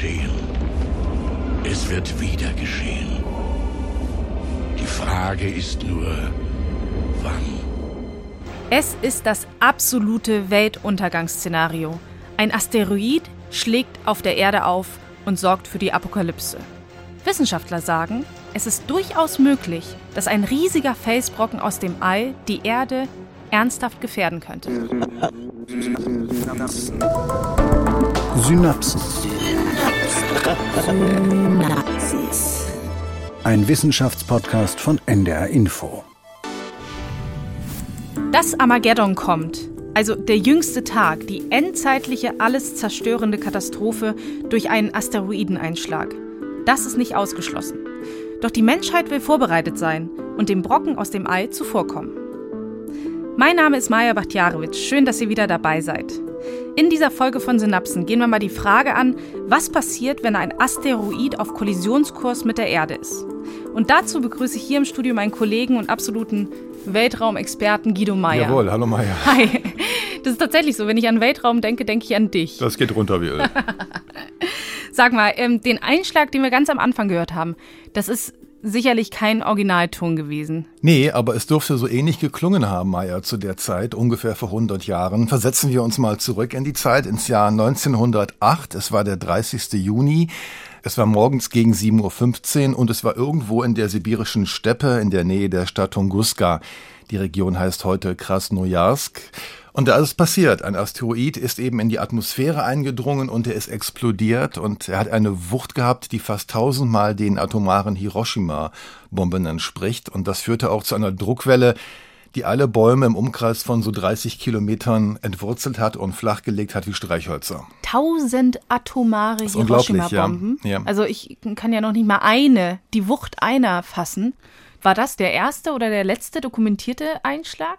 geschehen. Es wird wieder geschehen. Die Frage ist nur, wann. Es ist das absolute Weltuntergangsszenario. Ein Asteroid schlägt auf der Erde auf und sorgt für die Apokalypse. Wissenschaftler sagen, es ist durchaus möglich, dass ein riesiger Felsbrocken aus dem All die Erde ernsthaft gefährden könnte. Synapsen. Ein Wissenschaftspodcast von NDR Info. Dass Armageddon kommt, also der jüngste Tag, die endzeitliche, alles zerstörende Katastrophe durch einen Asteroideneinschlag. Das ist nicht ausgeschlossen. Doch die Menschheit will vorbereitet sein und dem Brocken aus dem All zuvorkommen. Mein Name ist Maja Bachtjarewitsch. Schön, dass ihr wieder dabei seid. In dieser Folge von Synapsen gehen wir mal die Frage an, was passiert, wenn ein Asteroid auf Kollisionskurs mit der Erde ist. Und dazu begrüße ich hier im Studio meinen Kollegen und absoluten Weltraumexperten Guido Meyer. Jawohl, hallo Meyer. Hi. Das ist tatsächlich so. Wenn ich an Weltraum denke, denke ich an dich. Das geht runter wie Öl. Sag mal, ähm, den Einschlag, den wir ganz am Anfang gehört haben, das ist sicherlich kein Originalton gewesen. Nee, aber es dürfte so ähnlich geklungen haben, Meier, zu der Zeit, ungefähr vor 100 Jahren. Versetzen wir uns mal zurück in die Zeit, ins Jahr 1908. Es war der 30. Juni. Es war morgens gegen 7.15 Uhr und es war irgendwo in der sibirischen Steppe in der Nähe der Stadt Tunguska. Die Region heißt heute Krasnojarsk. Und da ist es passiert. Ein Asteroid ist eben in die Atmosphäre eingedrungen und er ist explodiert und er hat eine Wucht gehabt, die fast tausendmal den atomaren Hiroshima-Bomben entspricht. Und das führte auch zu einer Druckwelle, die alle Bäume im Umkreis von so 30 Kilometern entwurzelt hat und flachgelegt hat wie Streichhölzer. Tausend atomare Hiroshima-Bomben. Ja. Ja. Also ich kann ja noch nicht mal eine, die Wucht einer fassen. War das der erste oder der letzte dokumentierte Einschlag?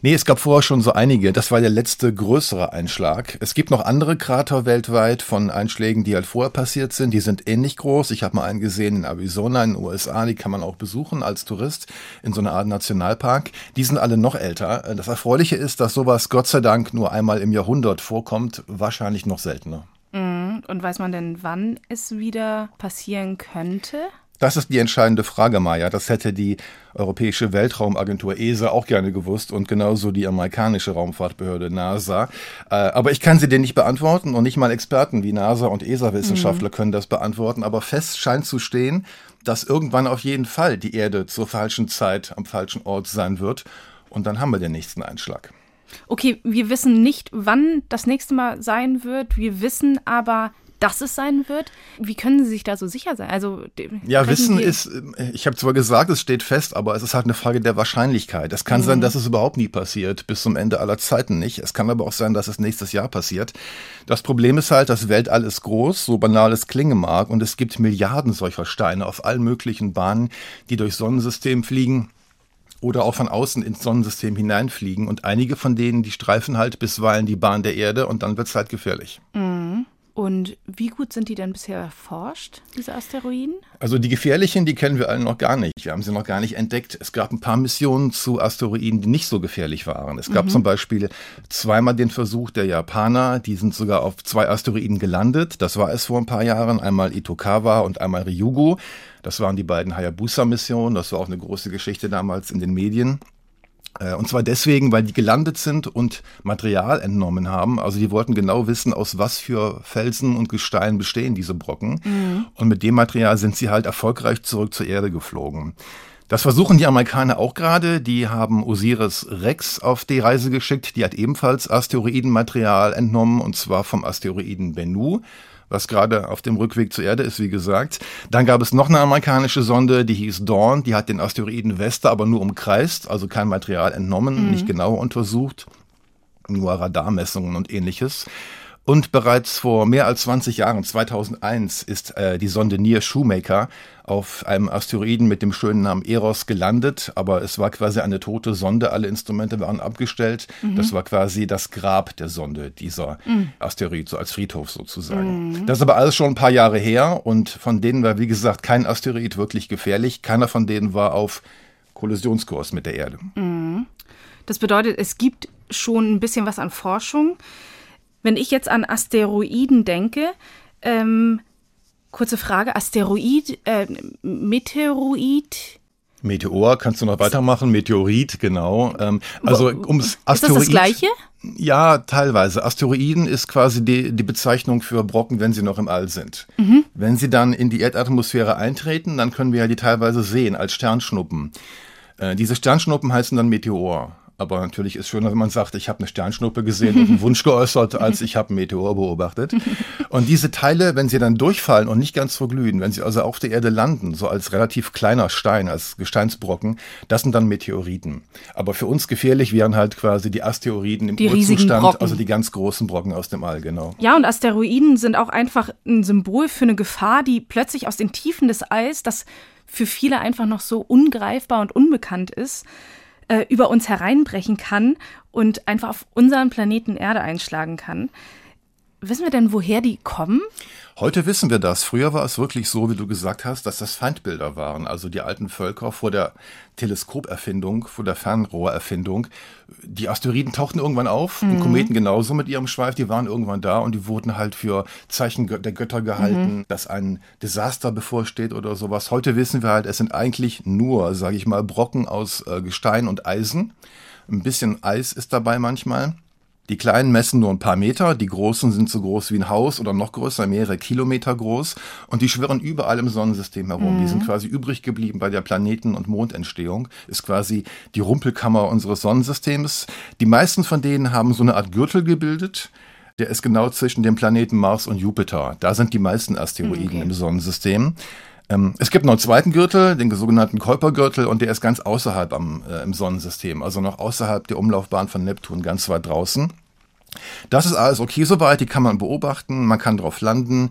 Nee, es gab vorher schon so einige. Das war der letzte größere Einschlag. Es gibt noch andere Krater weltweit von Einschlägen, die halt vorher passiert sind. Die sind ähnlich groß. Ich habe mal einen gesehen in Arizona in den USA. Die kann man auch besuchen als Tourist in so einer Art Nationalpark. Die sind alle noch älter. Das Erfreuliche ist, dass sowas Gott sei Dank nur einmal im Jahrhundert vorkommt. Wahrscheinlich noch seltener. Mhm. Und weiß man denn, wann es wieder passieren könnte? Das ist die entscheidende Frage, Maja. Das hätte die Europäische Weltraumagentur ESA auch gerne gewusst und genauso die amerikanische Raumfahrtbehörde NASA. Äh, aber ich kann sie dir nicht beantworten und nicht mal Experten wie NASA und ESA-Wissenschaftler mhm. können das beantworten. Aber fest scheint zu stehen, dass irgendwann auf jeden Fall die Erde zur falschen Zeit am falschen Ort sein wird. Und dann haben wir den nächsten Einschlag. Okay, wir wissen nicht, wann das nächste Mal sein wird. Wir wissen aber, dass es sein wird. Wie können Sie sich da so sicher sein? Also ja, Wissen ist, äh, ich habe zwar gesagt, es steht fest, aber es ist halt eine Frage der Wahrscheinlichkeit. Es kann mhm. sein, dass es überhaupt nie passiert, bis zum Ende aller Zeiten nicht. Es kann aber auch sein, dass es nächstes Jahr passiert. Das Problem ist halt, das Weltall ist groß, so banal es klingen mag, und es gibt Milliarden solcher Steine auf allen möglichen Bahnen, die durchs Sonnensystem fliegen oder auch von außen ins Sonnensystem hineinfliegen. Und einige von denen, die streifen halt bisweilen die Bahn der Erde und dann wird es halt gefährlich. Mhm. Und wie gut sind die denn bisher erforscht, diese Asteroiden? Also die gefährlichen, die kennen wir alle noch gar nicht. Wir haben sie noch gar nicht entdeckt. Es gab ein paar Missionen zu Asteroiden, die nicht so gefährlich waren. Es gab mhm. zum Beispiel zweimal den Versuch der Japaner, die sind sogar auf zwei Asteroiden gelandet. Das war es vor ein paar Jahren, einmal Itokawa und einmal Ryugu. Das waren die beiden Hayabusa-Missionen. Das war auch eine große Geschichte damals in den Medien. Äh, und zwar deswegen, weil die gelandet sind und Material entnommen haben. Also die wollten genau wissen, aus was für Felsen und Gestein bestehen diese Brocken. Mhm. Und mit dem Material sind sie halt erfolgreich zurück zur Erde geflogen. Das versuchen die Amerikaner auch gerade. Die haben Osiris Rex auf die Reise geschickt. Die hat ebenfalls Asteroidenmaterial entnommen, und zwar vom Asteroiden Bennu was gerade auf dem Rückweg zur Erde ist, wie gesagt. Dann gab es noch eine amerikanische Sonde, die hieß Dawn, die hat den Asteroiden Vesta aber nur umkreist, also kein Material entnommen, mhm. nicht genauer untersucht, nur Radarmessungen und ähnliches. Und bereits vor mehr als 20 Jahren, 2001, ist äh, die Sonde Near Shoemaker auf einem Asteroiden mit dem schönen Namen Eros gelandet, aber es war quasi eine tote Sonde, alle Instrumente waren abgestellt. Mhm. Das war quasi das Grab der Sonde, dieser mhm. Asteroid, so als Friedhof sozusagen. Mhm. Das ist aber alles schon ein paar Jahre her und von denen war, wie gesagt, kein Asteroid wirklich gefährlich. Keiner von denen war auf Kollisionskurs mit der Erde. Mhm. Das bedeutet, es gibt schon ein bisschen was an Forschung. Wenn ich jetzt an Asteroiden denke, ähm, Kurze Frage, Asteroid, äh, Meteoroid? Meteor, kannst du noch weitermachen? Meteorit, genau. Ähm, also ums Asteroid. Ist das das Gleiche? Ja, teilweise. Asteroiden ist quasi die, die Bezeichnung für Brocken, wenn sie noch im All sind. Mhm. Wenn sie dann in die Erdatmosphäre eintreten, dann können wir ja die teilweise sehen als Sternschnuppen. Äh, diese Sternschnuppen heißen dann Meteor. Aber natürlich ist schöner, wenn man sagt, ich habe eine Sternschnuppe gesehen und einen Wunsch geäußert, als ich habe einen Meteor beobachtet. Und diese Teile, wenn sie dann durchfallen und nicht ganz verglühen, wenn sie also auf der Erde landen, so als relativ kleiner Stein, als Gesteinsbrocken, das sind dann Meteoriten. Aber für uns gefährlich wären halt quasi die Asteroiden im die Urzustand, also die ganz großen Brocken aus dem All, genau. Ja, und Asteroiden sind auch einfach ein Symbol für eine Gefahr, die plötzlich aus den Tiefen des Alls, das für viele einfach noch so ungreifbar und unbekannt ist, äh, über uns hereinbrechen kann und einfach auf unseren Planeten Erde einschlagen kann. Wissen wir denn, woher die kommen? Heute wissen wir das. Früher war es wirklich so, wie du gesagt hast, dass das Feindbilder waren. Also die alten Völker vor der Teleskoperfindung, vor der Fernrohrerfindung. Die Asteroiden tauchten irgendwann auf, mhm. und Kometen genauso mit ihrem Schweif, die waren irgendwann da und die wurden halt für Zeichen der Götter gehalten, mhm. dass ein Desaster bevorsteht oder sowas. Heute wissen wir halt, es sind eigentlich nur, sage ich mal, Brocken aus äh, Gestein und Eisen. Ein bisschen Eis ist dabei manchmal. Die kleinen messen nur ein paar Meter, die großen sind so groß wie ein Haus oder noch größer, mehrere Kilometer groß und die schwirren überall im Sonnensystem herum. Mhm. Die sind quasi übrig geblieben bei der Planeten- und Mondentstehung, ist quasi die Rumpelkammer unseres Sonnensystems. Die meisten von denen haben so eine Art Gürtel gebildet. Der ist genau zwischen dem Planeten Mars und Jupiter. Da sind die meisten Asteroiden okay. im Sonnensystem. Ähm, es gibt noch einen zweiten Gürtel, den sogenannten Kuipergürtel, und der ist ganz außerhalb am, äh, im Sonnensystem, also noch außerhalb der Umlaufbahn von Neptun, ganz weit draußen. Das ist alles okay soweit, die kann man beobachten, man kann drauf landen.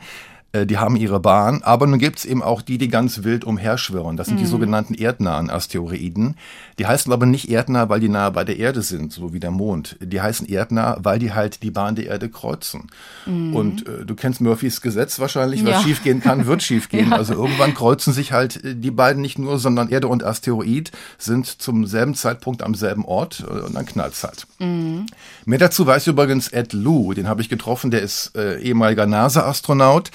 Äh, die haben ihre Bahn, aber nun gibt es eben auch die, die ganz wild umherschwirren. Das sind mhm. die sogenannten erdnahen Asteroiden. Die heißen aber nicht erdnah, weil die nahe bei der Erde sind, so wie der Mond. Die heißen erdnah, weil die halt die Bahn der Erde kreuzen. Mhm. Und äh, du kennst Murphys Gesetz wahrscheinlich, was ja. schiefgehen kann, wird schiefgehen. ja. Also irgendwann kreuzen sich halt äh, die beiden nicht nur, sondern Erde und Asteroid sind zum selben Zeitpunkt am selben Ort äh, und dann knallt's halt. Mhm. Mehr dazu weiß übrigens Ed Lu, den habe ich getroffen, der ist äh, ehemaliger NASA-Astronaut.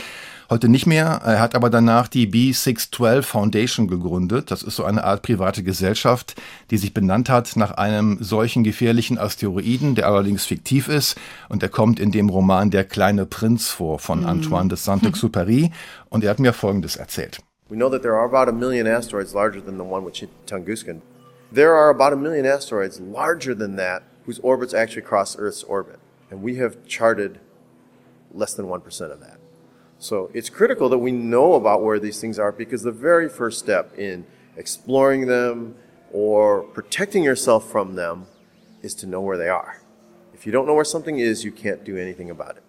Heute nicht mehr. Er hat aber danach die B612 Foundation gegründet. Das ist so eine Art private Gesellschaft, die sich benannt hat nach einem solchen gefährlichen Asteroiden, der allerdings fiktiv ist. Und der kommt in dem Roman Der kleine Prinz vor von mhm. Antoine de Saint-Exupéry. Und er hat mir Folgendes erzählt. We know that there are about a million asteroids larger than the one which hit Tunguska. There are about a million asteroids larger than that whose orbits actually cross Earth's orbit. And we have charted less than 1% of that. So it's critical that we know about where these things are because the very first step in exploring them or protecting yourself from them is to know where they are. If you don't know where something is, you can't do anything about it.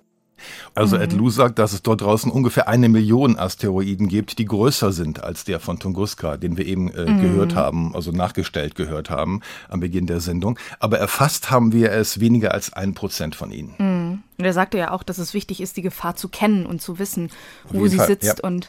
Also Ed Lu sagt, dass es dort draußen ungefähr eine Million Asteroiden gibt, die größer sind als der von Tunguska, den wir eben äh, mhm. gehört haben, also nachgestellt gehört haben am Beginn der Sendung. Aber erfasst haben wir es weniger als ein Prozent von ihnen. Mhm. Und er sagte ja auch, dass es wichtig ist, die Gefahr zu kennen und zu wissen, wo sie Fall, sitzt. Ja. Und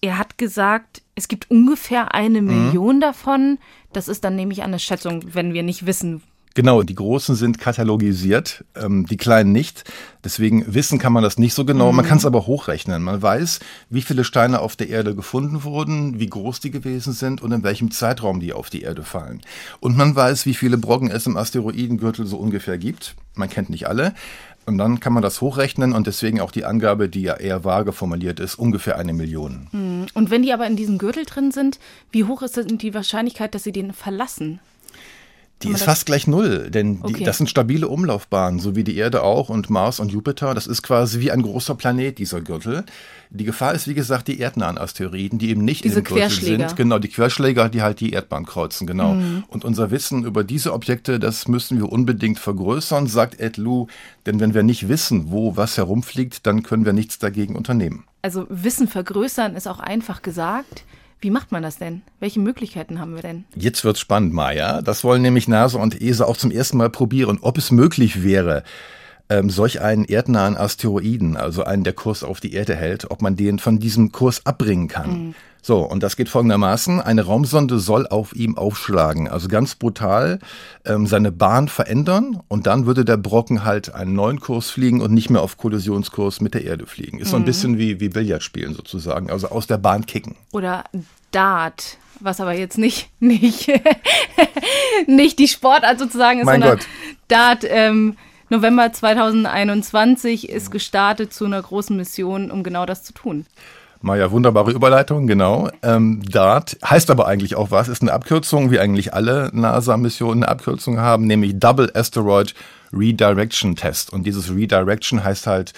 er hat gesagt, es gibt ungefähr eine mhm. Million davon. Das ist dann nämlich eine Schätzung, wenn wir nicht wissen, Genau, die großen sind katalogisiert, ähm, die kleinen nicht. Deswegen wissen kann man das nicht so genau. Mhm. Man kann es aber hochrechnen. Man weiß, wie viele Steine auf der Erde gefunden wurden, wie groß die gewesen sind und in welchem Zeitraum die auf die Erde fallen. Und man weiß, wie viele Brocken es im Asteroidengürtel so ungefähr gibt. Man kennt nicht alle. Und dann kann man das hochrechnen und deswegen auch die Angabe, die ja eher vage formuliert ist, ungefähr eine Million. Mhm. Und wenn die aber in diesem Gürtel drin sind, wie hoch ist denn die Wahrscheinlichkeit, dass sie den verlassen? Die ist fast gleich null, denn die, okay. das sind stabile Umlaufbahnen, so wie die Erde auch und Mars und Jupiter. Das ist quasi wie ein großer Planet, dieser Gürtel. Die Gefahr ist, wie gesagt, die erdnahen Asteroiden, die eben nicht diese in dem Gürtel sind. Genau, die Querschläger, die halt die Erdbahn kreuzen, genau. Mhm. Und unser Wissen über diese Objekte, das müssen wir unbedingt vergrößern, sagt Ed Lu. Denn wenn wir nicht wissen, wo was herumfliegt, dann können wir nichts dagegen unternehmen. Also Wissen vergrößern ist auch einfach gesagt. Wie macht man das denn? Welche Möglichkeiten haben wir denn? Jetzt wird's spannend, Maja. Das wollen nämlich NASA und ESA auch zum ersten Mal probieren, ob es möglich wäre, ähm, solch einen erdnahen Asteroiden, also einen, der Kurs auf die Erde hält, ob man den von diesem Kurs abbringen kann. Mhm. So, und das geht folgendermaßen. Eine Raumsonde soll auf ihm aufschlagen, also ganz brutal ähm, seine Bahn verändern und dann würde der Brocken halt einen neuen Kurs fliegen und nicht mehr auf Kollisionskurs mit der Erde fliegen. Ist mhm. so ein mhm. bisschen wie, wie Billard spielen sozusagen, also aus der Bahn kicken. Oder Dart, was aber jetzt nicht, nicht, nicht die Sportart sozusagen ist, mein sondern Gott. Dart. Ähm, November 2021 ist gestartet zu einer großen Mission, um genau das zu tun. Maja, wunderbare Überleitung, genau. Ähm, DART heißt aber eigentlich auch was, ist eine Abkürzung, wie eigentlich alle NASA-Missionen eine Abkürzung haben, nämlich Double Asteroid Redirection Test. Und dieses Redirection heißt halt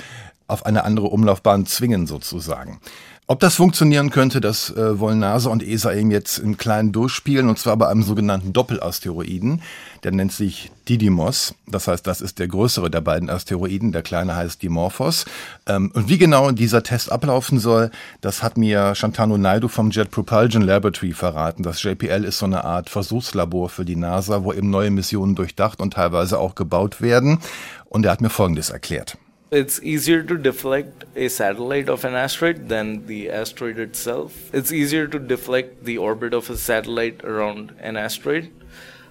auf eine andere Umlaufbahn zwingen sozusagen. Ob das funktionieren könnte, das äh, wollen NASA und ESA eben jetzt im Kleinen durchspielen, und zwar bei einem sogenannten Doppelasteroiden. Der nennt sich Didymos. Das heißt, das ist der größere der beiden Asteroiden. Der kleine heißt Dimorphos. Ähm, und wie genau dieser Test ablaufen soll, das hat mir Shantanu Naidu vom Jet Propulsion Laboratory verraten. Das JPL ist so eine Art Versuchslabor für die NASA, wo eben neue Missionen durchdacht und teilweise auch gebaut werden. Und er hat mir Folgendes erklärt. It's easier to deflect a satellite of an asteroid than the asteroid itself. It's easier to deflect the orbit of a satellite around an asteroid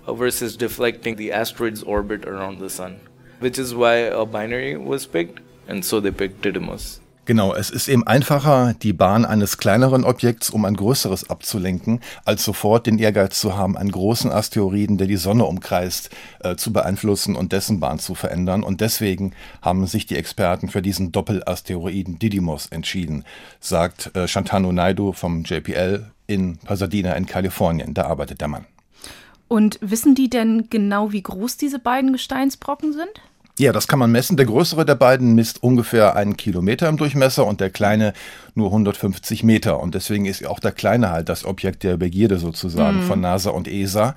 uh, versus deflecting the asteroid's orbit around the sun, which is why a binary was picked, and so they picked Didymos. Genau, es ist eben einfacher, die Bahn eines kleineren Objekts, um ein größeres abzulenken, als sofort den Ehrgeiz zu haben, einen großen Asteroiden, der die Sonne umkreist, äh, zu beeinflussen und dessen Bahn zu verändern. Und deswegen haben sich die Experten für diesen Doppelasteroiden Didymos entschieden, sagt äh, Shantanu Naidu vom JPL in Pasadena in Kalifornien. Da arbeitet der Mann. Und wissen die denn genau, wie groß diese beiden Gesteinsbrocken sind? Ja, das kann man messen. Der größere der beiden misst ungefähr einen Kilometer im Durchmesser und der kleine nur 150 Meter. Und deswegen ist auch der kleine halt das Objekt der Begierde sozusagen mhm. von NASA und ESA.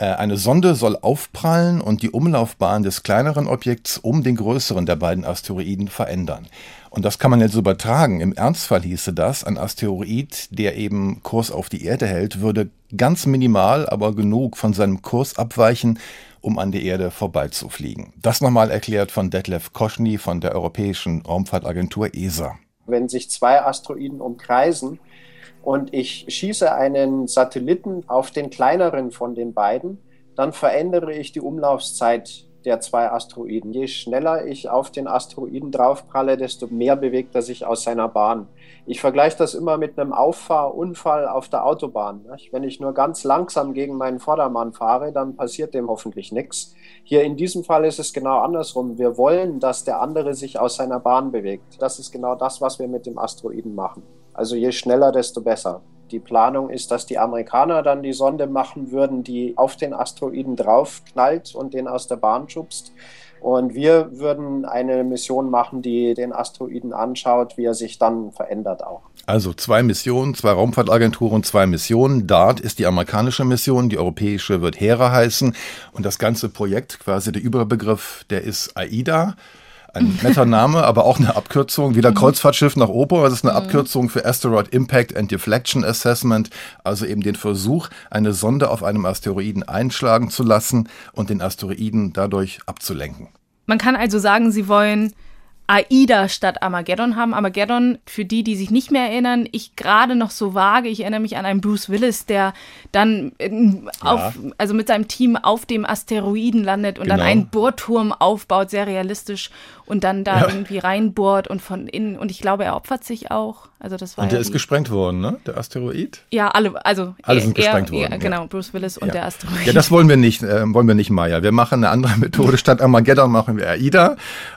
Äh, eine Sonde soll aufprallen und die Umlaufbahn des kleineren Objekts um den größeren der beiden Asteroiden verändern. Und das kann man jetzt übertragen. Im Ernstfall hieße das, ein Asteroid, der eben Kurs auf die Erde hält, würde ganz minimal, aber genug von seinem Kurs abweichen, um an die Erde vorbeizufliegen. Das nochmal erklärt von Detlef Koschny von der Europäischen Raumfahrtagentur ESA. Wenn sich zwei Asteroiden umkreisen und ich schieße einen Satelliten auf den kleineren von den beiden, dann verändere ich die Umlaufzeit der zwei Asteroiden. Je schneller ich auf den Asteroiden draufpralle, desto mehr bewegt er sich aus seiner Bahn. Ich vergleiche das immer mit einem Auffahrunfall auf der Autobahn. Wenn ich nur ganz langsam gegen meinen Vordermann fahre, dann passiert dem hoffentlich nichts. Hier in diesem Fall ist es genau andersrum. Wir wollen, dass der andere sich aus seiner Bahn bewegt. Das ist genau das, was wir mit dem Asteroiden machen. Also je schneller, desto besser. Die Planung ist, dass die Amerikaner dann die Sonde machen würden, die auf den Asteroiden draufknallt und den aus der Bahn schubst. Und wir würden eine Mission machen, die den Asteroiden anschaut, wie er sich dann verändert auch. Also zwei Missionen, zwei Raumfahrtagenturen, zwei Missionen. DART ist die amerikanische Mission, die europäische wird Hera heißen. Und das ganze Projekt, quasi der Überbegriff, der ist AIDA. Ein netter Name, aber auch eine Abkürzung. Wieder Kreuzfahrtschiff nach Opa. Das ist eine mhm. Abkürzung für Asteroid Impact and Deflection Assessment. Also eben den Versuch, eine Sonde auf einem Asteroiden einschlagen zu lassen und den Asteroiden dadurch abzulenken. Man kann also sagen, sie wollen AIDA statt Armageddon haben. Armageddon, für die, die sich nicht mehr erinnern, ich gerade noch so vage, ich erinnere mich an einen Bruce Willis, der dann auf, ja. also mit seinem Team auf dem Asteroiden landet und genau. dann einen Bohrturm aufbaut, sehr realistisch und dann da ja. irgendwie reinbohrt und von innen und ich glaube, er opfert sich auch. Also das war und der ja ist gesprengt worden, ne? Der Asteroid? Ja, alle, also alle er, sind gesprengt er, worden. Er, genau, Bruce Willis und der Asteroid. Ja, das wollen wir nicht, äh, wollen wir nicht, Maya. Wir machen eine andere Methode. Statt Armageddon machen wir AIDA.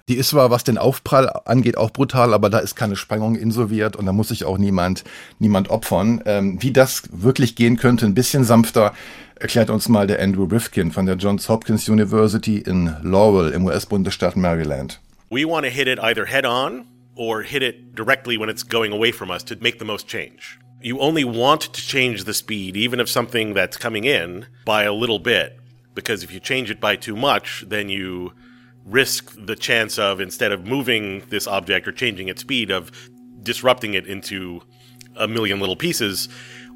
Die ist zwar, was den Aufprall angeht, auch brutal, aber da ist keine Sprengung insoviert und da muss sich auch niemand, niemand opfern. Ähm, wie das wirklich gehen könnte, ein bisschen sanfter, erklärt uns mal der Andrew Rifkin von der Johns Hopkins University in Laurel im US-Bundesstaat Maryland. We want to hit it either head on or hit it directly when it's going away from us to make the most change. You only want to change the speed, even of something that's coming in, by a little bit. Because if you change it by too much, then you risk the chance of, instead of moving this object or changing its speed, of disrupting it into a million little pieces,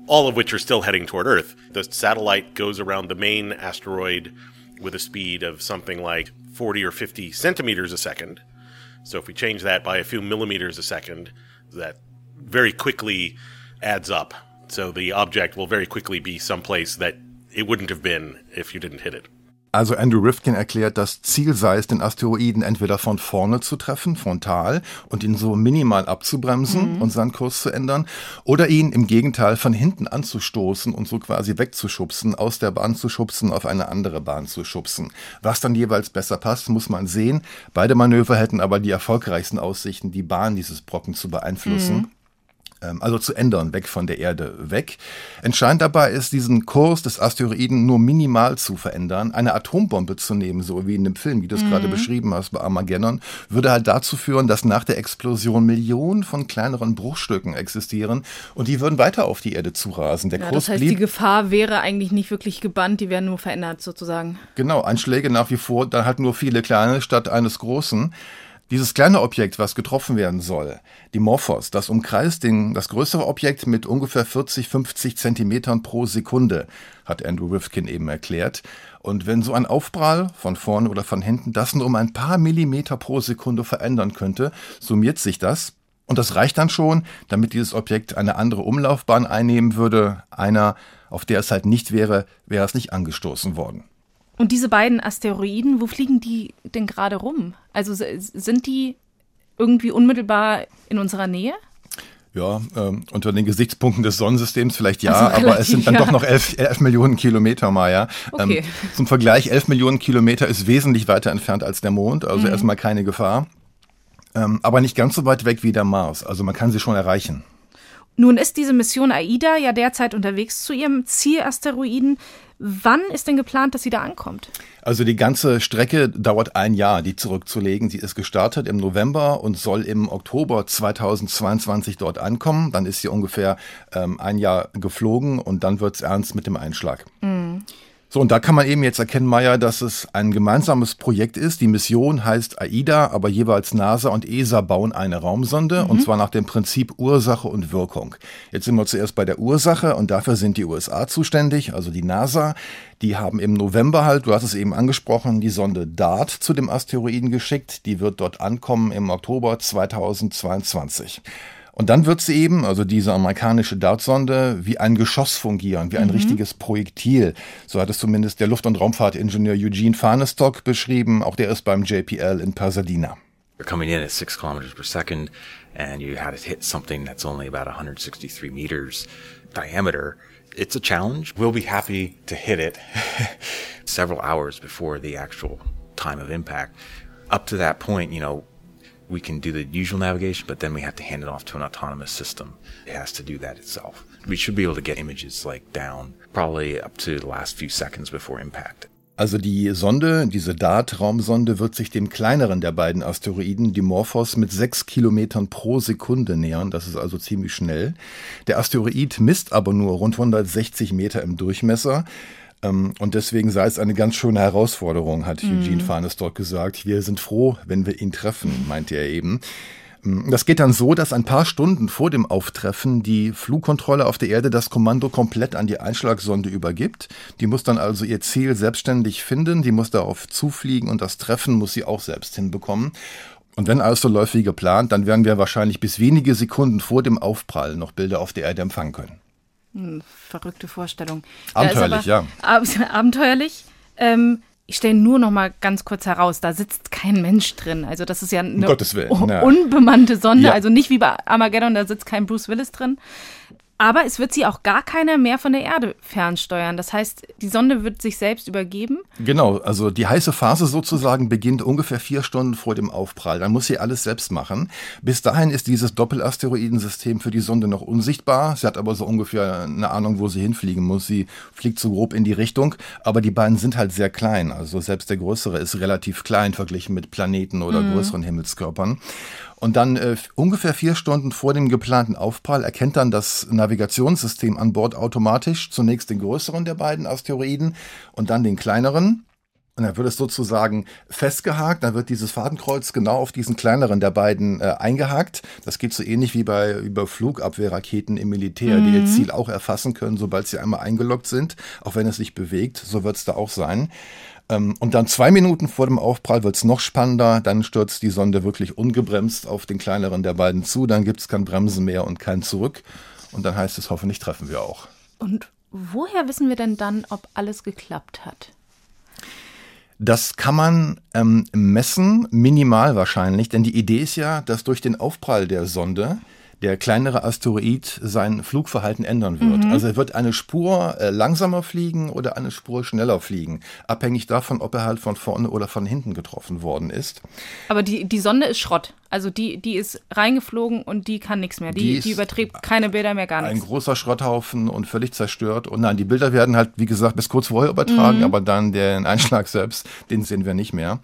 all of which are still heading toward Earth. The satellite goes around the main asteroid with a speed of something like 40 or 50 centimeters a second. So if we change that by a few millimeters a second, that very quickly adds up So the object will very quickly be someplace that it wouldn't have been if you didn't hit it. Also Andrew Rifkin erklärt, das Ziel sei es, den Asteroiden entweder von vorne zu treffen, frontal, und ihn so minimal abzubremsen mhm. und seinen Kurs zu ändern, oder ihn im Gegenteil von hinten anzustoßen und so quasi wegzuschubsen, aus der Bahn zu schubsen, auf eine andere Bahn zu schubsen. Was dann jeweils besser passt, muss man sehen. Beide Manöver hätten aber die erfolgreichsten Aussichten, die Bahn dieses Brocken zu beeinflussen. Mhm. Ähm, also zu ändern, weg von der Erde weg. Entscheidend dabei ist, diesen Kurs des Asteroiden nur minimal zu verändern. Eine Atombombe zu nehmen, so wie in dem Film, wie du es mhm. gerade beschrieben hast bei Armageddon, würde halt dazu führen, dass nach der Explosion Millionen von kleineren Bruchstücken existieren und die würden weiter auf die Erde zurasen. Der ja, Kurs das heißt, blieb, die Gefahr wäre eigentlich nicht wirklich gebannt, die wären nur verändert sozusagen. Genau, Einschläge nach wie vor, dann halt nur viele kleine statt eines großen. Dieses kleine Objekt, was getroffen werden soll, die Morphos, das umkreist den, das größere Objekt mit ungefähr 40, 50 Zentimetern pro Sekunde, hat Andrew Rifkin eben erklärt. Und wenn so ein Aufprall von vorne oder von hinten das nur um ein paar Millimeter pro Sekunde verändern könnte, summiert sich das. Und das reicht dann schon, damit dieses Objekt eine andere Umlaufbahn einnehmen würde. Einer, auf der es halt nicht wäre, wäre es nicht angestoßen worden. Und diese beiden Asteroiden, wo fliegen die denn gerade rum? Also sind die irgendwie unmittelbar in unserer Nähe? Ja, ähm, unter den Gesichtspunkten des Sonnensystems vielleicht ja, also aber es sind dann ja. doch noch elf, elf Millionen Kilometer, Maya. Ähm, okay. zum Vergleich, elf Millionen Kilometer ist wesentlich weiter entfernt als der Mond, also mhm. erstmal keine Gefahr. Ähm, aber nicht ganz so weit weg wie der Mars, also man kann sie schon erreichen. Nun ist diese Mission AIDA ja derzeit unterwegs zu ihrem Zielasteroiden. Wann ist denn geplant, dass sie da ankommt? Also die ganze Strecke dauert ein Jahr, die zurückzulegen. Sie ist gestartet im November und soll im Oktober 2022 dort ankommen. Dann ist sie ungefähr ähm, ein Jahr geflogen und dann wird es ernst mit dem Einschlag. Mhm. So, und da kann man eben jetzt erkennen, Maya, dass es ein gemeinsames Projekt ist. Die Mission heißt AIDA, aber jeweils NASA und ESA bauen eine Raumsonde mhm. und zwar nach dem Prinzip Ursache und Wirkung. Jetzt sind wir zuerst bei der Ursache und dafür sind die USA zuständig, also die NASA. Die haben im November halt, du hast es eben angesprochen, die Sonde DART zu dem Asteroiden geschickt. Die wird dort ankommen im Oktober 2022. Und dann wird sie eben, also diese amerikanische Dartsonde, wie ein Geschoss fungieren, wie ein mhm. richtiges Projektil. So hat es zumindest der Luft- und Raumfahrtingenieur Eugene Farnestock beschrieben. Auch der ist beim JPL in Pasadena. You're coming in at six kilometers per second and you had to hit something that's only about 163 meters diameter. It's a challenge. We'll be happy to hit it several hours before the actual time of impact. Up to that point, you know, we can do the usual navigation, but then we have to hand it off to an autonomous system. It has to do that itself. We should be able to get images like down probably up to the last few seconds before impact. Also die Sonde, diese DART-Raumsonde, wird sich dem kleineren der beiden Asteroiden, Dimorphos, mit sechs Kilometern pro Sekunde nähern. Das ist also ziemlich schnell. Der Asteroid misst aber nur rund 160 Meter im Durchmesser. Ähm, und deswegen sei es eine ganz schöne Herausforderung, hat mhm. Eugene Farnes dort gesagt. Wir sind froh, wenn wir ihn treffen, meinte er eben. Ähm, das geht dann so, dass ein paar Stunden vor dem Auftreffen die Flugkontrolle auf der Erde das Kommando komplett an die Einschlagsonde übergibt. Die muss dann also ihr Ziel selbstständig finden, die muss darauf zufliegen und das Treffen muss sie auch selbst hinbekommen. Und wenn alles so läuft wie geplant, dann werden wir wahrscheinlich bis wenige Sekunden vor dem Aufprall noch Bilder auf der Erde empfangen können. Hm, verrückte Vorstellung. Abenteuerlich, ja. Ab abenteuerlich. Ähm, ich stelle nur noch mal ganz kurz heraus, da sitzt kein Mensch drin. Also das ist ja eine um unbemannte Sonde, ja. also nicht wie bei Armageddon, da sitzt kein Bruce Willis drin. Aber es wird sie auch gar keiner mehr von der Erde fernsteuern. Das heißt, die Sonde wird sich selbst übergeben. Genau, also die heiße Phase sozusagen beginnt ungefähr vier Stunden vor dem Aufprall. Dann muss sie alles selbst machen. Bis dahin ist dieses Doppelasteroidensystem für die Sonde noch unsichtbar. Sie hat aber so ungefähr eine Ahnung, wo sie hinfliegen muss. Sie fliegt so grob in die Richtung, aber die beiden sind halt sehr klein. Also selbst der größere ist relativ klein verglichen mit Planeten oder mhm. größeren Himmelskörpern. Und dann äh, ungefähr vier Stunden vor dem geplanten Aufprall erkennt dann das Navigationssystem an Bord automatisch zunächst den größeren der beiden Asteroiden und dann den kleineren. Und dann wird es sozusagen festgehakt, dann wird dieses Fadenkreuz genau auf diesen kleineren der beiden äh, eingehakt. Das geht so ähnlich wie bei über Flugabwehrraketen im Militär, mhm. die ihr Ziel auch erfassen können, sobald sie einmal eingeloggt sind, auch wenn es sich bewegt. So wird es da auch sein. Ähm, und dann zwei Minuten vor dem Aufprall wird es noch spannender. Dann stürzt die Sonde wirklich ungebremst auf den kleineren der beiden zu. Dann gibt es kein Bremsen mehr und kein Zurück. Und dann heißt es, hoffentlich treffen wir auch. Und woher wissen wir denn dann, ob alles geklappt hat? Das kann man ähm, messen, minimal wahrscheinlich, denn die Idee ist ja, dass durch den Aufprall der Sonde der kleinere Asteroid sein Flugverhalten ändern wird. Mhm. Also er wird eine Spur äh, langsamer fliegen oder eine Spur schneller fliegen, abhängig davon, ob er halt von vorne oder von hinten getroffen worden ist. Aber die, die Sonde ist Schrott. Also die, die ist reingeflogen und die kann nichts mehr. Die, die, die überträgt keine Bilder mehr, gar nichts. Ein großer Schrotthaufen und völlig zerstört. Und nein, die Bilder werden halt, wie gesagt, bis kurz vorher übertragen, mhm. aber dann den Einschlag selbst, den sehen wir nicht mehr.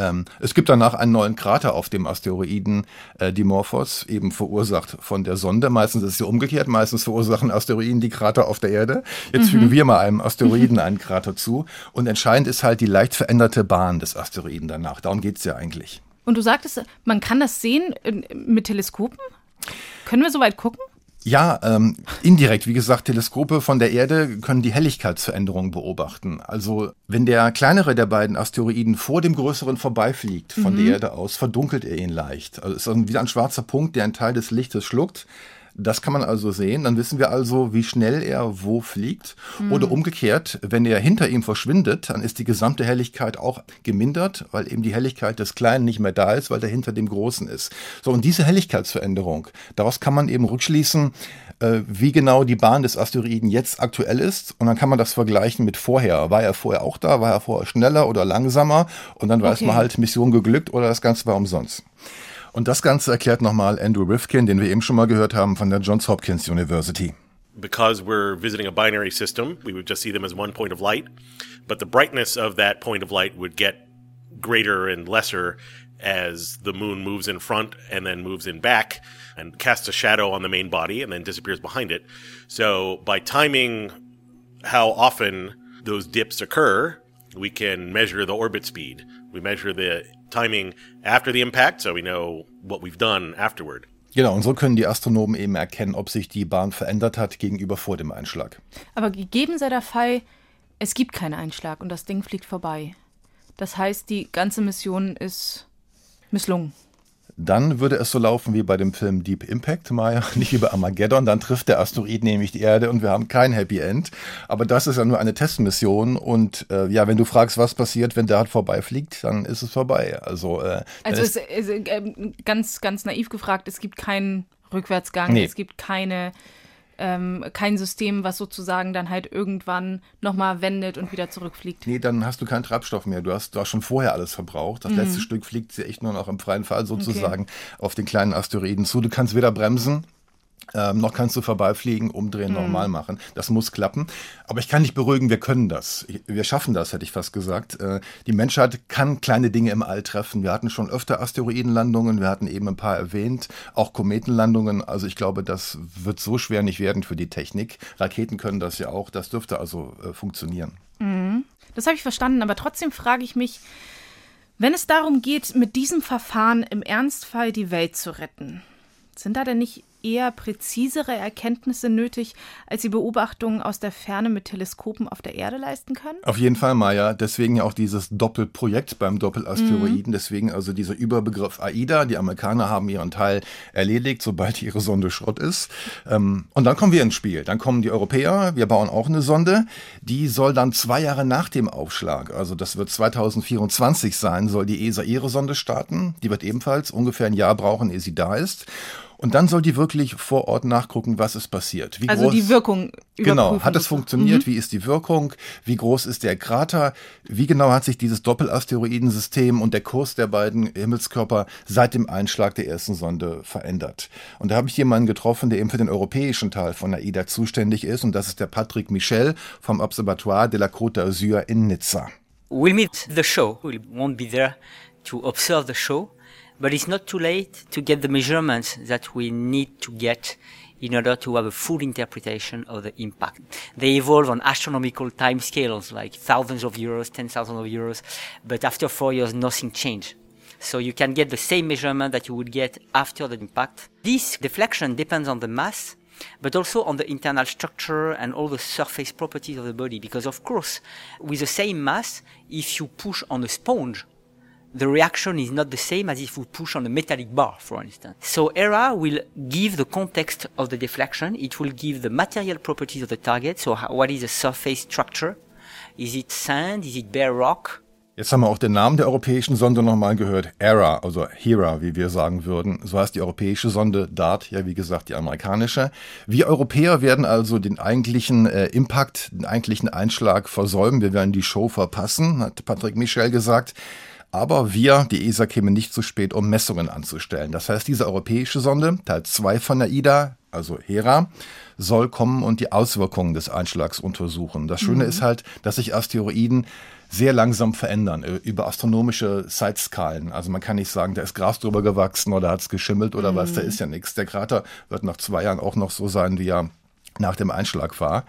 Ähm, es gibt danach einen neuen Krater auf dem Asteroiden äh, Dimorphos, eben verursacht von der Sonde. Meistens ist es ja umgekehrt, meistens verursachen Asteroiden die Krater auf der Erde. Jetzt mhm. fügen wir mal einem Asteroiden einen Krater zu. Und entscheidend ist halt die leicht veränderte Bahn des Asteroiden danach. Darum geht es ja eigentlich. Und du sagtest, man kann das sehen mit Teleskopen? Können wir so weit gucken? Ja, ähm, indirekt, wie gesagt, Teleskope von der Erde können die Helligkeitsveränderung beobachten. Also wenn der kleinere der beiden Asteroiden vor dem größeren vorbeifliegt von mhm. der Erde aus, verdunkelt er ihn leicht. Also es ist wieder ein schwarzer Punkt, der einen Teil des Lichtes schluckt. Das kann man also sehen. Dann wissen wir also, wie schnell er wo fliegt. Mhm. Oder umgekehrt, wenn er hinter ihm verschwindet, dann ist die gesamte Helligkeit auch gemindert, weil eben die Helligkeit des Kleinen nicht mehr da ist, weil der hinter dem Großen ist. So, und diese Helligkeitsveränderung, daraus kann man eben rückschließen, äh, wie genau die Bahn des Asteroiden jetzt aktuell ist. Und dann kann man das vergleichen mit vorher. War er vorher auch da? War er vorher schneller oder langsamer? Und dann weiß okay. man halt, Mission geglückt oder das Ganze war umsonst. Und das Ganze erklärt nochmal Andrew Rifkin, den wir eben schon mal gehört haben von der Johns Hopkins University. Because we're visiting a binary system, we would just see them as one point of light, but the brightness of that point of light would get greater and lesser as the moon moves in front and then moves in back and casts a shadow on the main body and then disappears behind it. So by timing how often those dips occur, we can measure the orbit speed. We measure the timing after the impact, so we know what we've done afterward. Genau, und so können die Astronomen eben erkennen, ob sich die Bahn verändert hat gegenüber vor dem Einschlag. Aber gegeben sei der Fall, es gibt keinen Einschlag und das Ding fliegt vorbei. Das heißt, die ganze Mission ist misslungen dann würde es so laufen wie bei dem Film Deep Impact, Maya, nicht wie bei Armageddon. Dann trifft der Asteroid nämlich die Erde und wir haben kein Happy End. Aber das ist ja nur eine Testmission und äh, ja, wenn du fragst, was passiert, wenn der halt vorbeifliegt, dann ist es vorbei. Also, äh, also ist, ist, äh, ganz, ganz naiv gefragt, es gibt keinen Rückwärtsgang, nee. es gibt keine ähm, kein System, was sozusagen dann halt irgendwann nochmal wendet und wieder zurückfliegt. Nee, dann hast du keinen Treibstoff mehr. Du hast, du hast schon vorher alles verbraucht. Das mhm. letzte Stück fliegt ja echt nur noch im freien Fall sozusagen okay. auf den kleinen Asteroiden zu. Du kannst weder bremsen, ähm, noch kannst du vorbeifliegen, umdrehen, mhm. normal machen. Das muss klappen. Aber ich kann dich beruhigen, wir können das. Wir schaffen das, hätte ich fast gesagt. Äh, die Menschheit kann kleine Dinge im All treffen. Wir hatten schon öfter Asteroidenlandungen, wir hatten eben ein paar erwähnt, auch Kometenlandungen. Also ich glaube, das wird so schwer nicht werden für die Technik. Raketen können das ja auch. Das dürfte also äh, funktionieren. Mhm. Das habe ich verstanden, aber trotzdem frage ich mich, wenn es darum geht, mit diesem Verfahren im Ernstfall die Welt zu retten, sind da denn nicht eher präzisere Erkenntnisse nötig, als die Beobachtungen aus der Ferne mit Teleskopen auf der Erde leisten können? Auf jeden Fall, Maya. Deswegen ja auch dieses Doppelprojekt beim Doppelasteroiden. Mhm. Deswegen also dieser Überbegriff AIDA. Die Amerikaner haben ihren Teil erledigt, sobald ihre Sonde Schrott ist. Ähm, und dann kommen wir ins Spiel. Dann kommen die Europäer. Wir bauen auch eine Sonde. Die soll dann zwei Jahre nach dem Aufschlag, also das wird 2024 sein, soll die ESA ihre Sonde starten. Die wird ebenfalls ungefähr ein Jahr brauchen, ehe sie da ist. Und dann soll die wirklich vor Ort nachgucken, was ist passiert. Wie also groß, die Wirkung Genau, hat es funktioniert? Mhm. Wie ist die Wirkung? Wie groß ist der Krater? Wie genau hat sich dieses Doppelasteroidensystem und der Kurs der beiden Himmelskörper seit dem Einschlag der ersten Sonde verändert? Und da habe ich jemanden getroffen, der eben für den europäischen Teil von AIDA zuständig ist. Und das ist der Patrick Michel vom Observatoire de la Côte d'Azur in Nizza. We'll meet the show. We won't be there to observe the show. But it's not too late to get the measurements that we need to get in order to have a full interpretation of the impact. They evolve on astronomical time scales, like thousands of years, ten thousands of years, but after four years, nothing changed. So you can get the same measurement that you would get after the impact. This deflection depends on the mass, but also on the internal structure and all the surface properties of the body. Because of course, with the same mass, if you push on a sponge, the reaction is not the same as if we push on a metallic bar, for instance. So ERA will give the context of the deflection. It will give the material properties of the target. So what is the surface structure? Is it sand? Is it bare rock? Jetzt haben wir auch den Namen der europäischen Sonde nochmal gehört. ERA, also HERA, wie wir sagen würden. So heißt die europäische Sonde, DART, ja wie gesagt die amerikanische. Wir Europäer werden also den eigentlichen äh, Impact, den eigentlichen Einschlag versäumen. Wir werden die Show verpassen, hat Patrick Michel gesagt. Aber wir, die ESA, kämen nicht zu spät, um Messungen anzustellen. Das heißt, diese europäische Sonde, Teil 2 von der IDA, also Hera, soll kommen und die Auswirkungen des Einschlags untersuchen. Das Schöne mhm. ist halt, dass sich Asteroiden sehr langsam verändern äh, über astronomische Zeitskalen. Also man kann nicht sagen, da ist Gras drüber gewachsen oder hat es geschimmelt oder mhm. was, da ist ja nichts. Der Krater wird nach zwei Jahren auch noch so sein, wie er nach dem Einschlag war.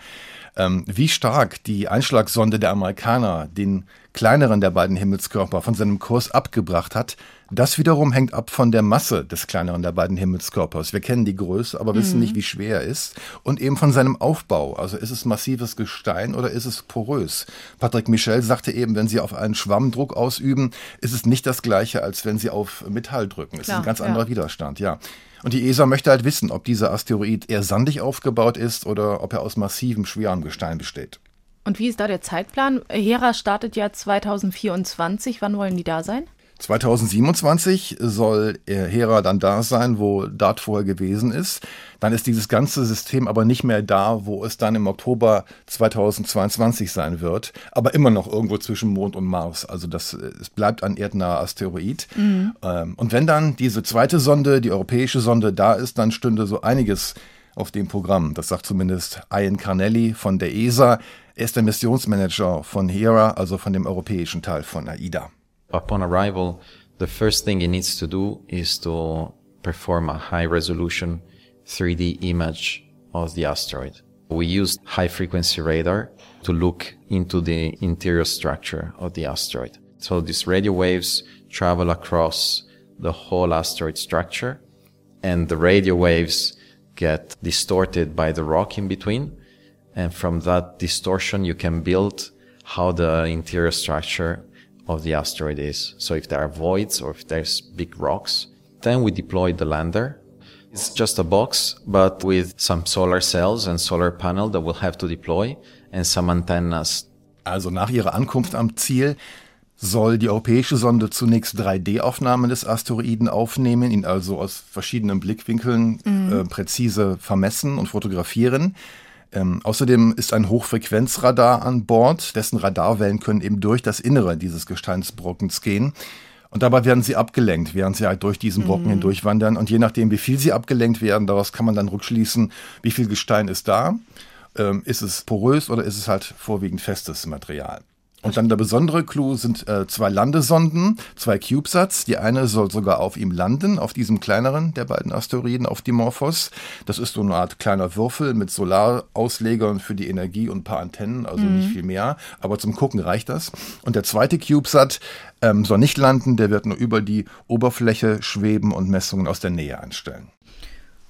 Ähm, wie stark die Einschlagssonde der Amerikaner den kleineren der beiden Himmelskörper von seinem Kurs abgebracht hat, das wiederum hängt ab von der Masse des kleineren der beiden Himmelskörpers. Wir kennen die Größe, aber wissen mhm. nicht, wie schwer er ist. Und eben von seinem Aufbau. Also ist es massives Gestein oder ist es porös? Patrick Michel sagte eben, wenn Sie auf einen Schwamm Druck ausüben, ist es nicht das gleiche, als wenn Sie auf Metall drücken. Es ist ein ganz anderer ja. Widerstand, ja. Und die ESA möchte halt wissen, ob dieser Asteroid eher sandig aufgebaut ist oder ob er aus massivem, schwerem Gestein besteht. Und wie ist da der Zeitplan? Hera startet ja 2024. Wann wollen die da sein? 2027 soll Hera dann da sein, wo DART vorher gewesen ist. Dann ist dieses ganze System aber nicht mehr da, wo es dann im Oktober 2022 sein wird, aber immer noch irgendwo zwischen Mond und Mars. Also das, es bleibt ein erdnaher Asteroid. Mhm. Ähm, und wenn dann diese zweite Sonde, die europäische Sonde, da ist, dann stünde so einiges auf dem Programm. Das sagt zumindest Ian Carnelli von der ESA. Er ist der Missionsmanager von Hera, also von dem europäischen Teil von AIDA. Upon arrival, the first thing it needs to do is to perform a high resolution 3D image of the asteroid. We used high frequency radar to look into the interior structure of the asteroid. So these radio waves travel across the whole asteroid structure and the radio waves get distorted by the rock in between. And from that distortion, you can build how the interior structure of the asteroid is. So if there are voids or if there's big rocks, then we deploy the lander. It's just a box, but with some solar cells and solar panel that we'll have to deploy and some antennas. Also nach ihrer Ankunft am Ziel soll die europäische Sonde zunächst 3D-Aufnahmen des Asteroiden aufnehmen, ihn also aus verschiedenen Blickwinkeln mhm. äh, präzise vermessen und fotografieren. Ähm, außerdem ist ein Hochfrequenzradar an Bord, dessen Radarwellen können eben durch das Innere dieses Gesteinsbrockens gehen. Und dabei werden sie abgelenkt, während sie halt durch diesen Brocken mhm. hindurchwandern. Und je nachdem, wie viel sie abgelenkt werden, daraus kann man dann rückschließen, wie viel Gestein ist da. Ähm, ist es porös oder ist es halt vorwiegend festes Material? Und dann der besondere Clou sind äh, zwei Landesonden, zwei CubeSats. Die eine soll sogar auf ihm landen, auf diesem kleineren der beiden Asteroiden, auf Dimorphos. Das ist so eine Art kleiner Würfel mit Solarauslegern für die Energie und ein paar Antennen, also mhm. nicht viel mehr. Aber zum Gucken reicht das. Und der zweite CubeSat ähm, soll nicht landen, der wird nur über die Oberfläche schweben und Messungen aus der Nähe anstellen.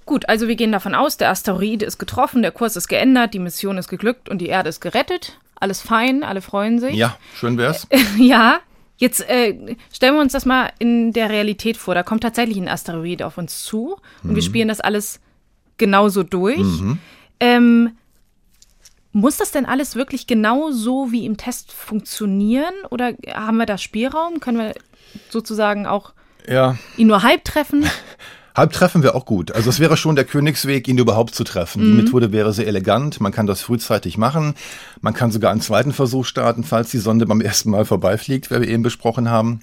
Gut, also wir gehen davon aus, der Asteroid ist getroffen, der Kurs ist geändert, die Mission ist geglückt und die Erde ist gerettet alles fein, alle freuen sich. Ja, schön wär's. ja, jetzt äh, stellen wir uns das mal in der Realität vor. Da kommt tatsächlich ein Asteroid auf uns zu und mhm. wir spielen das alles genauso durch. Mhm. Ähm, muss das denn alles wirklich genau so wie im Test funktionieren oder haben wir da Spielraum? Können wir sozusagen auch ja. ihn nur halb treffen? Halb treffen wir auch gut. Also es wäre schon der Königsweg, ihn überhaupt zu treffen. Mhm. Die Methode wäre sehr elegant. Man kann das frühzeitig machen. Man kann sogar einen zweiten Versuch starten, falls die Sonde beim ersten Mal vorbeifliegt, wie wir eben besprochen haben.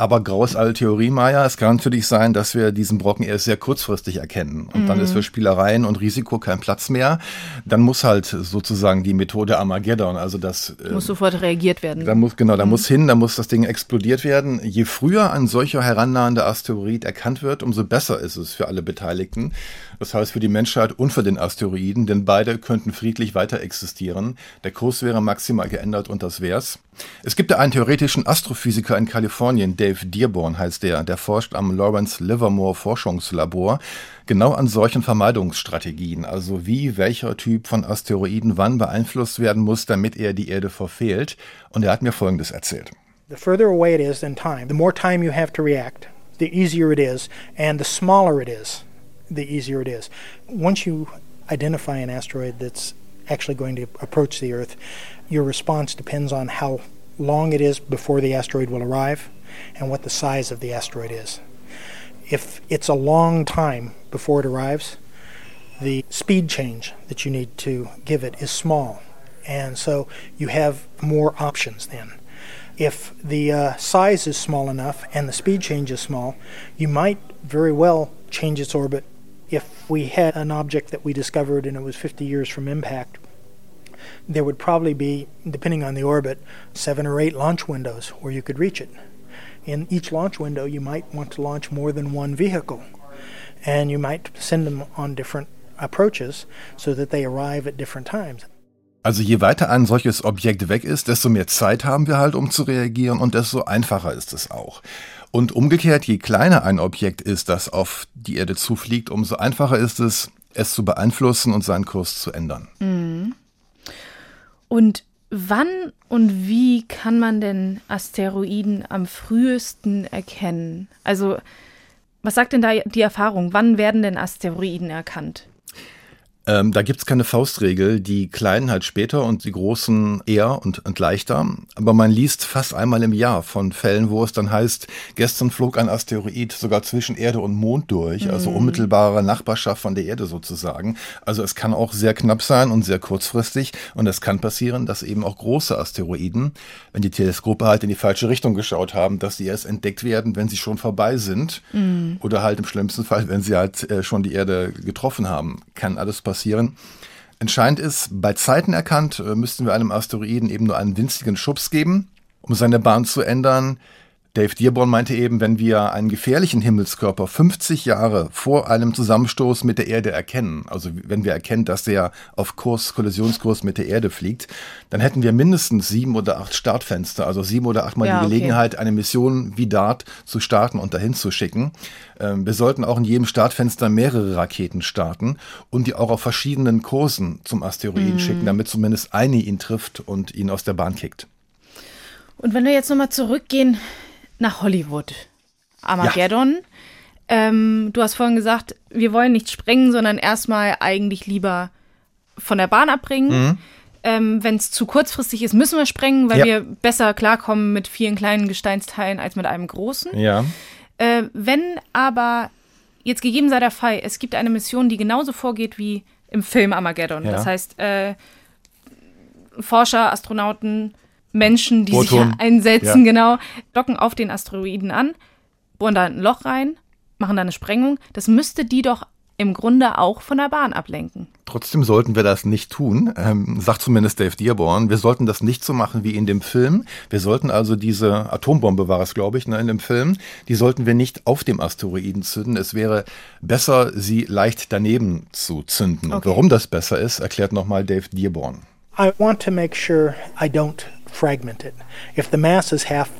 Aber graues alte Theorie, Maya, es kann natürlich sein, dass wir diesen Brocken erst sehr kurzfristig erkennen. Und mhm. dann ist für Spielereien und Risiko kein Platz mehr. Dann muss halt sozusagen die Methode Armageddon, also das... Äh, muss sofort reagiert werden. Da muss, genau, da mhm. muss hin, da muss das Ding explodiert werden. Je früher ein solcher herannahender Asteroid erkannt wird, umso besser ist es für alle Beteiligten. Das heißt für die Menschheit und für den Asteroiden, denn beide könnten friedlich weiter existieren. Der Kurs wäre maximal geändert und das wär's. Es gibt da einen theoretischen Astrophysiker in Kalifornien, Dave Dearborn heißt der, der forscht am Lawrence Livermore Forschungslabor genau an solchen Vermeidungsstrategien, also wie welcher Typ von Asteroiden wann beeinflusst werden muss, damit er die Erde verfehlt. Und er hat mir Folgendes erzählt. The further away it is in time, the more time you have to react, the easier it is, and the smaller it is, the easier it is. Once you identify an asteroid that's actually going to approach the Earth, your response depends on how long it is before the asteroid will arrive and what the size of the asteroid is. If it's a long time before it arrives, the speed change that you need to give it is small. And so you have more options then. If the uh, size is small enough and the speed change is small, you might very well change its orbit. If we had an object that we discovered and it was 50 years from impact, there would probably be, depending on the orbit, seven or eight launch windows where you could reach it. In each launch window, you might want to launch more than one vehicle, and you might send them on different approaches so that they arrive at different times. Also je weiter ein solches Objekt weg ist, desto mehr Zeit haben wir halt, um zu reagieren und desto einfacher ist es auch. Und umgekehrt, je kleiner ein Objekt ist, das auf die Erde zufliegt, umso einfacher ist es, es zu beeinflussen und seinen Kurs zu ändern. Mhm. Und wann und wie kann man denn Asteroiden am frühesten erkennen? Also, was sagt denn da die Erfahrung? Wann werden denn Asteroiden erkannt? Ähm, da gibt's keine Faustregel, die kleinen halt später und die großen eher und, und leichter. Aber man liest fast einmal im Jahr von Fällen, wo es dann heißt, gestern flog ein Asteroid sogar zwischen Erde und Mond durch, also mhm. also unmittelbare Nachbarschaft von der Erde sozusagen. Also es kann auch sehr knapp sein und sehr kurzfristig und es kann passieren, dass eben auch große Asteroiden, wenn die Teleskope halt in die falsche Richtung geschaut haben, dass sie erst entdeckt werden, wenn sie schon vorbei sind mhm. oder halt im schlimmsten Fall, wenn sie halt äh, schon die Erde getroffen haben. Kann alles passieren passieren. Entscheidend ist, bei Zeiten erkannt, äh, müssten wir einem Asteroiden eben nur einen winzigen Schubs geben, um seine Bahn zu ändern. Dave Dearborn meinte eben, wenn wir einen gefährlichen Himmelskörper 50 Jahre vor einem Zusammenstoß mit der Erde erkennen, also wenn wir erkennen, dass der auf Kurs, Kollisionskurs mit der Erde fliegt, dann hätten wir mindestens sieben oder acht Startfenster, also sieben oder achtmal ja, die Gelegenheit, okay. eine Mission wie DART zu starten und dahin zu schicken. Ähm, wir sollten auch in jedem Startfenster mehrere Raketen starten und die auch auf verschiedenen Kursen zum Asteroiden mhm. schicken, damit zumindest eine ihn trifft und ihn aus der Bahn kickt. Und wenn wir jetzt nochmal zurückgehen nach Hollywood. Armageddon. Ja. Ähm, du hast vorhin gesagt, wir wollen nicht sprengen, sondern erstmal eigentlich lieber von der Bahn abbringen. Mhm. Ähm, Wenn es zu kurzfristig ist, müssen wir sprengen, weil ja. wir besser klarkommen mit vielen kleinen Gesteinsteilen als mit einem großen. Ja. Äh, wenn aber jetzt gegeben sei der Fall, es gibt eine Mission, die genauso vorgeht wie im Film Armageddon. Ja. Das heißt, äh, Forscher, Astronauten Menschen, die Proton. sich einsetzen, ja. genau, docken auf den Asteroiden an, bohren da ein Loch rein, machen da eine Sprengung. Das müsste die doch im Grunde auch von der Bahn ablenken. Trotzdem sollten wir das nicht tun, ähm, sagt zumindest Dave Dearborn. Wir sollten das nicht so machen wie in dem Film. Wir sollten also diese Atombombe war es, glaube ich, ne, in dem Film, die sollten wir nicht auf dem Asteroiden zünden. Es wäre besser, sie leicht daneben zu zünden. Okay. Und warum das besser ist, erklärt nochmal Dave Dearborn. I want to make sure I don't fragment it. If the mass is half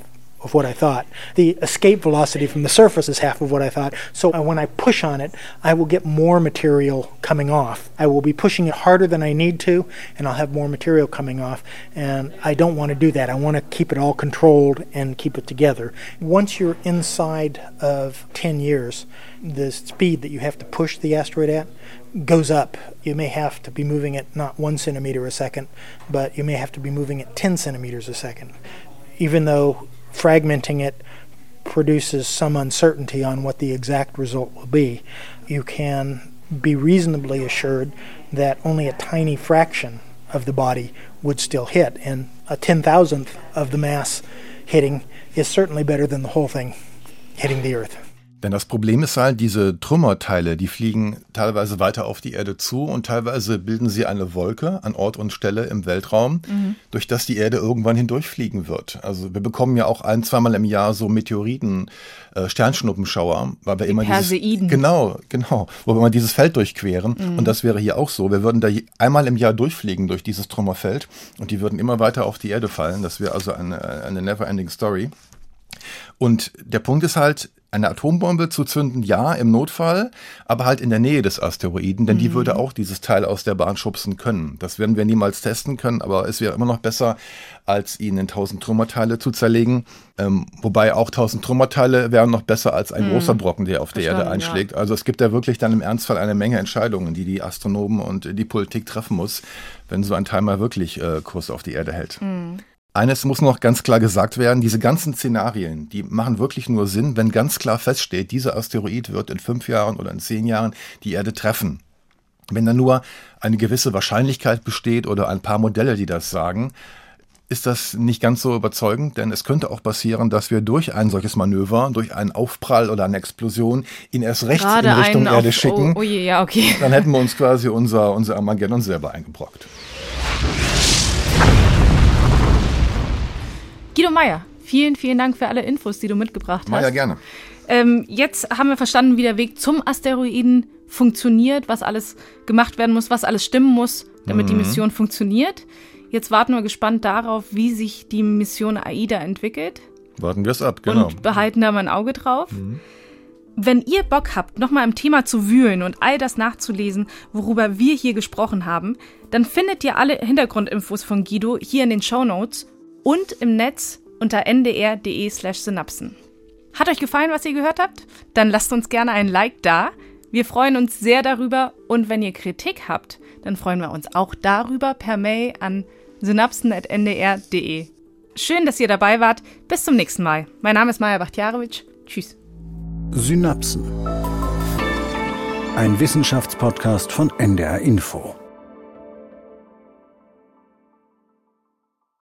of what I thought, the escape velocity from the surface is half of what I thought. So when I push on it, I will get more material coming off. I will be pushing it harder than I need to, and I'll have more material coming off. And I don't want to do that. I want to keep it all controlled and keep it together. Once you're inside of 10 years, the speed that you have to push the asteroid at goes up. You may have to be moving it not one centimeter a second, but you may have to be moving it 10 centimeters a second. Even though fragmenting it produces some uncertainty on what the exact result will be, you can be reasonably assured that only a tiny fraction of the body would still hit, and a ten thousandth of the mass hitting is certainly better than the whole thing hitting the Earth. Denn das Problem ist halt, diese Trümmerteile, die fliegen teilweise weiter auf die Erde zu und teilweise bilden sie eine Wolke an Ort und Stelle im Weltraum, mhm. durch das die Erde irgendwann hindurchfliegen wird. Also wir bekommen ja auch ein, zweimal im Jahr so Meteoriten, äh, Sternschnuppenschauer, weil wir die immer Perseiden. dieses genau, genau, wo wir immer dieses Feld durchqueren mhm. und das wäre hier auch so. Wir würden da einmal im Jahr durchfliegen durch dieses Trümmerfeld und die würden immer weiter auf die Erde fallen. Das wäre also eine, eine never-ending Story. Und der Punkt ist halt, Eine Atombombe zu zünden, ja, im Notfall, aber halt in der Nähe des Asteroiden, denn mhm. die würde auch dieses Teil aus der Bahn schubsen können. Das werden wir niemals testen können, aber es wäre immer noch besser, als ihn in tausend Trümmerteile zu zerlegen. Ähm, wobei auch tausend Trümmerteile wären noch besser als ein mhm. großer Brocken, der auf der Erde einschlägt. Ja. Also es gibt da wirklich dann im Ernstfall eine Menge Entscheidungen, die die Astronomen und die Politik treffen muss, wenn so ein Teil mal wirklich äh, Kurs auf die Erde hält. Mhm. Eines muss noch ganz klar gesagt werden, diese ganzen Szenarien, die machen wirklich nur Sinn, wenn ganz klar feststeht, dieser Asteroid wird in fünf Jahren oder in zehn Jahren die Erde treffen. Wenn da nur eine gewisse Wahrscheinlichkeit besteht oder ein paar Modelle, die das sagen, ist das nicht ganz so überzeugend, denn es könnte auch passieren, dass wir durch ein solches Manöver, durch einen Aufprall oder eine Explosion ihn erst rechts Gerade in Richtung Erde auf, schicken. Oh, oh je, ja, okay. Dann hätten wir uns quasi unser, unser Armageddon selber eingebrockt. Guido Meier, vielen, vielen Dank für alle Infos, die du mitgebracht hast. Meier, gerne. Ähm, jetzt haben wir verstanden, wie der Weg zum Asteroiden funktioniert, was alles gemacht werden muss, was alles stimmen muss, damit mhm. die Mission funktioniert. Jetzt warten wir gespannt darauf, wie sich die Mission AIDA entwickelt. Warten wir es ab, genau. Und behalten da mal ein Auge drauf. Mhm. Wenn ihr Bock habt, nochmal im Thema zu wühlen und all das nachzulesen, worüber wir hier gesprochen haben, dann findet ihr alle Hintergrundinfos von Guido hier in den Show Notes und im Netz unter ndr.de/slash synapsen. Hat euch gefallen, was ihr gehört habt? Dann lasst uns gerne ein Like da. Wir freuen uns sehr darüber und wenn ihr Kritik habt, dann freuen wir uns auch darüber per Mail an synapsen.ndr.de. Schön, dass ihr dabei wart. Bis zum nächsten Mal. Mein Name ist Maja Bachtjarowitsch. Tschüss. Synapsen. Ein Wissenschaftspodcast von NDR Info.